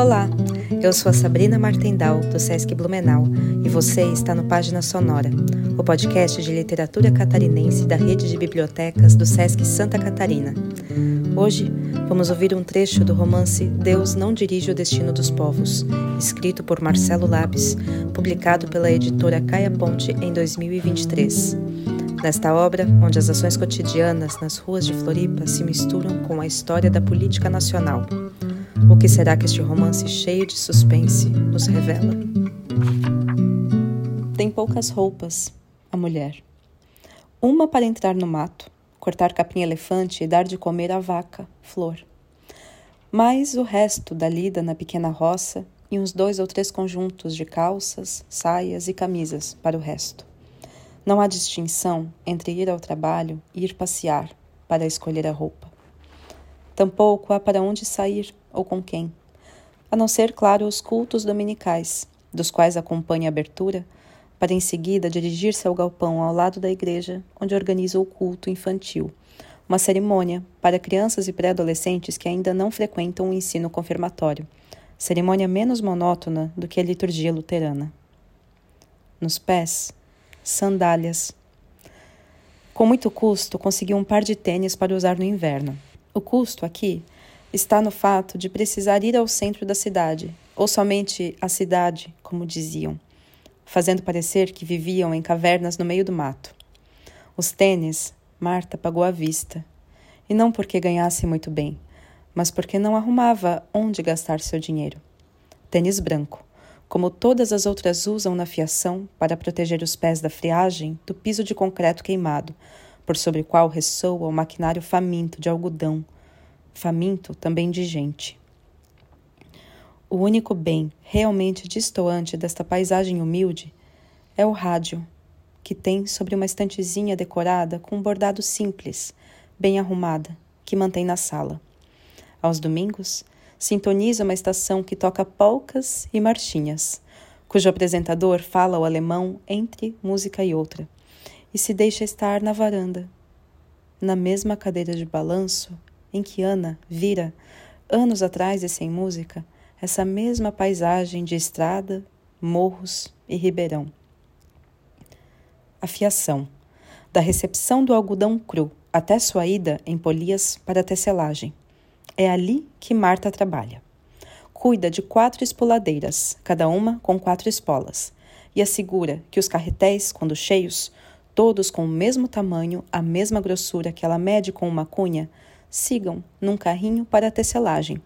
Olá, eu sou a Sabrina Martendal, do Sesc Blumenau, e você está no Página Sonora, o podcast de literatura catarinense da rede de bibliotecas do Sesc Santa Catarina. Hoje vamos ouvir um trecho do romance Deus não dirige o destino dos povos, escrito por Marcelo Labes, publicado pela editora Caia Ponte em 2023. Nesta obra, onde as ações cotidianas nas ruas de Floripa se misturam com a história da política nacional. O que será que este romance cheio de suspense nos revela? Tem poucas roupas, a mulher. Uma para entrar no mato, cortar capim-elefante e dar de comer à vaca, flor. Mais o resto da lida na pequena roça e uns dois ou três conjuntos de calças, saias e camisas para o resto. Não há distinção entre ir ao trabalho e ir passear para escolher a roupa. Tampouco há para onde sair ou com quem, a não ser, claro, os cultos dominicais, dos quais acompanha a abertura, para em seguida dirigir-se ao galpão ao lado da igreja, onde organiza o culto infantil, uma cerimônia para crianças e pré-adolescentes que ainda não frequentam o ensino confirmatório, cerimônia menos monótona do que a liturgia luterana. Nos pés, sandálias. Com muito custo, consegui um par de tênis para usar no inverno. O custo aqui está no fato de precisar ir ao centro da cidade, ou somente à cidade, como diziam, fazendo parecer que viviam em cavernas no meio do mato. Os tênis, Marta pagou à vista, e não porque ganhasse muito bem, mas porque não arrumava onde gastar seu dinheiro. Tênis branco, como todas as outras usam na fiação para proteger os pés da friagem do piso de concreto queimado, por sobre o qual ressoa o maquinário faminto de algodão, faminto também de gente. O único bem realmente distoante desta paisagem humilde é o rádio, que tem sobre uma estantezinha decorada com um bordado simples, bem arrumada, que mantém na sala. Aos domingos, sintoniza uma estação que toca polcas e marchinhas, cujo apresentador fala o alemão entre música e outra, e se deixa estar na varanda, na mesma cadeira de balanço em que Ana vira, anos atrás e sem música, essa mesma paisagem de estrada, morros e ribeirão. A fiação, da recepção do algodão cru até sua ida em polias para a tecelagem. É ali que Marta trabalha. Cuida de quatro espoladeiras, cada uma com quatro espolas, e assegura que os carretéis, quando cheios, todos com o mesmo tamanho, a mesma grossura que ela mede com uma cunha, sigam num carrinho para a tecelagem,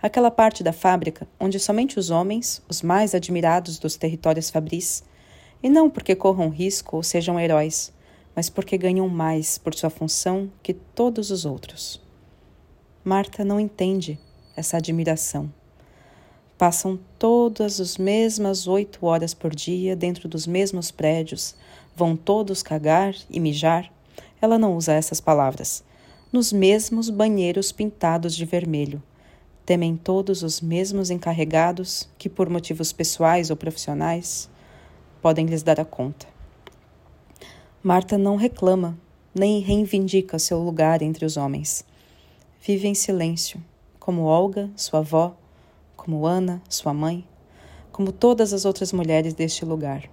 aquela parte da fábrica onde somente os homens, os mais admirados dos territórios fabris, e não porque corram risco ou sejam heróis, mas porque ganham mais por sua função que todos os outros. Marta não entende essa admiração. Passam todas as mesmas oito horas por dia dentro dos mesmos prédios, vão todos cagar e mijar. Ela não usa essas palavras. Nos mesmos banheiros pintados de vermelho. Temem todos os mesmos encarregados que, por motivos pessoais ou profissionais, podem lhes dar a conta. Marta não reclama, nem reivindica seu lugar entre os homens vive em silêncio, como Olga, sua avó, como Ana, sua mãe, como todas as outras mulheres deste lugar.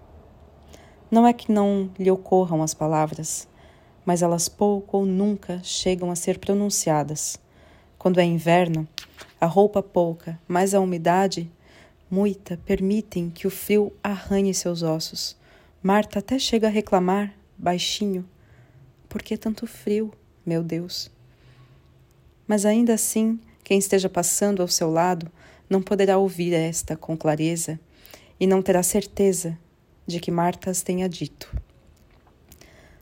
Não é que não lhe ocorram as palavras, mas elas pouco ou nunca chegam a ser pronunciadas. Quando é inverno, a roupa pouca, mais a umidade, muita, permitem que o frio arranhe seus ossos. Marta até chega a reclamar, baixinho: Por que tanto frio, meu Deus? Mas ainda assim, quem esteja passando ao seu lado não poderá ouvir esta com clareza e não terá certeza de que Marta as tenha dito.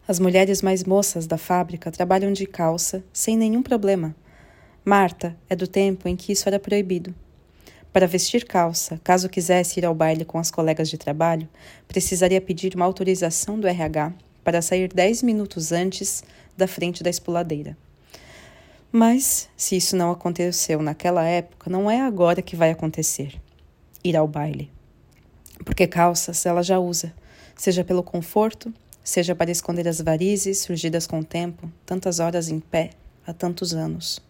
As mulheres mais moças da fábrica trabalham de calça sem nenhum problema. Marta é do tempo em que isso era proibido. Para vestir calça, caso quisesse ir ao baile com as colegas de trabalho, precisaria pedir uma autorização do RH para sair dez minutos antes da frente da espuladeira. Mas, se isso não aconteceu naquela época, não é agora que vai acontecer ir ao baile. Porque calças ela já usa, seja pelo conforto, seja para esconder as varizes surgidas com o tempo, tantas horas em pé, há tantos anos.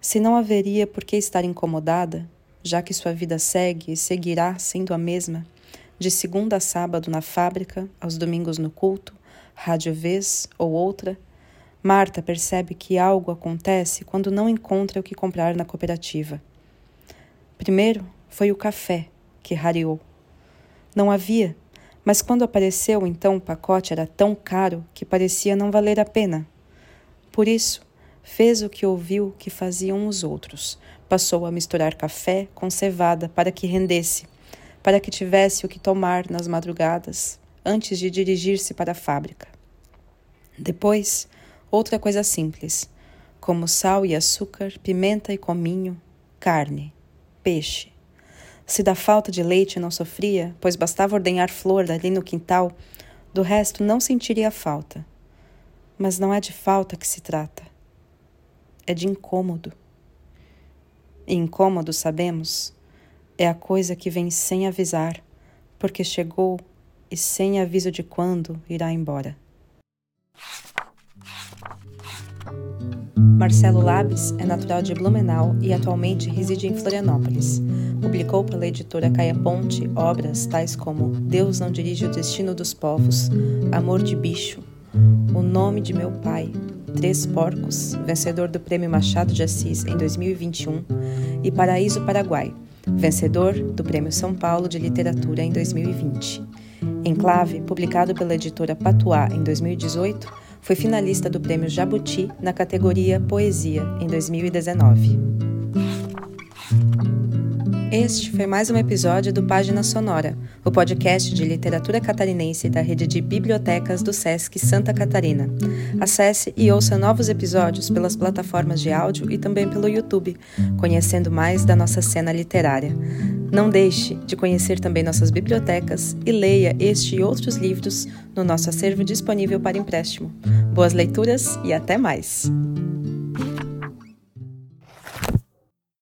Se não haveria por que estar incomodada, já que sua vida segue e seguirá sendo a mesma, de segunda a sábado na fábrica, aos domingos no culto, rádio vez ou outra, Marta percebe que algo acontece quando não encontra o que comprar na cooperativa. Primeiro foi o café, que rareou. Não havia, mas quando apareceu, então o pacote era tão caro que parecia não valer a pena. Por isso, fez o que ouviu que faziam os outros. Passou a misturar café com cevada para que rendesse, para que tivesse o que tomar nas madrugadas, antes de dirigir-se para a fábrica. Depois, outra coisa simples, como sal e açúcar, pimenta e cominho, carne, peixe. Se da falta de leite não sofria, pois bastava ordenhar flor ali no quintal, do resto não sentiria falta. Mas não é de falta que se trata, é de incômodo. E incômodo, sabemos, é a coisa que vem sem avisar, porque chegou e sem aviso de quando irá embora. Marcelo Labes é natural de Blumenau e atualmente reside em Florianópolis. Publicou pela editora Caia Ponte obras tais como Deus não dirige o destino dos povos, Amor de bicho, O nome de meu pai, Três Porcos, vencedor do Prêmio Machado de Assis em 2021, e Paraíso Paraguai, vencedor do Prêmio São Paulo de Literatura em 2020. Enclave, publicado pela editora Patuá em 2018, foi finalista do Prêmio Jabuti na categoria Poesia em 2019. Este foi mais um episódio do Página Sonora, o podcast de literatura catarinense da rede de bibliotecas do SESC Santa Catarina. Acesse e ouça novos episódios pelas plataformas de áudio e também pelo YouTube, conhecendo mais da nossa cena literária. Não deixe de conhecer também nossas bibliotecas e leia este e outros livros no nosso acervo disponível para empréstimo. Boas leituras e até mais!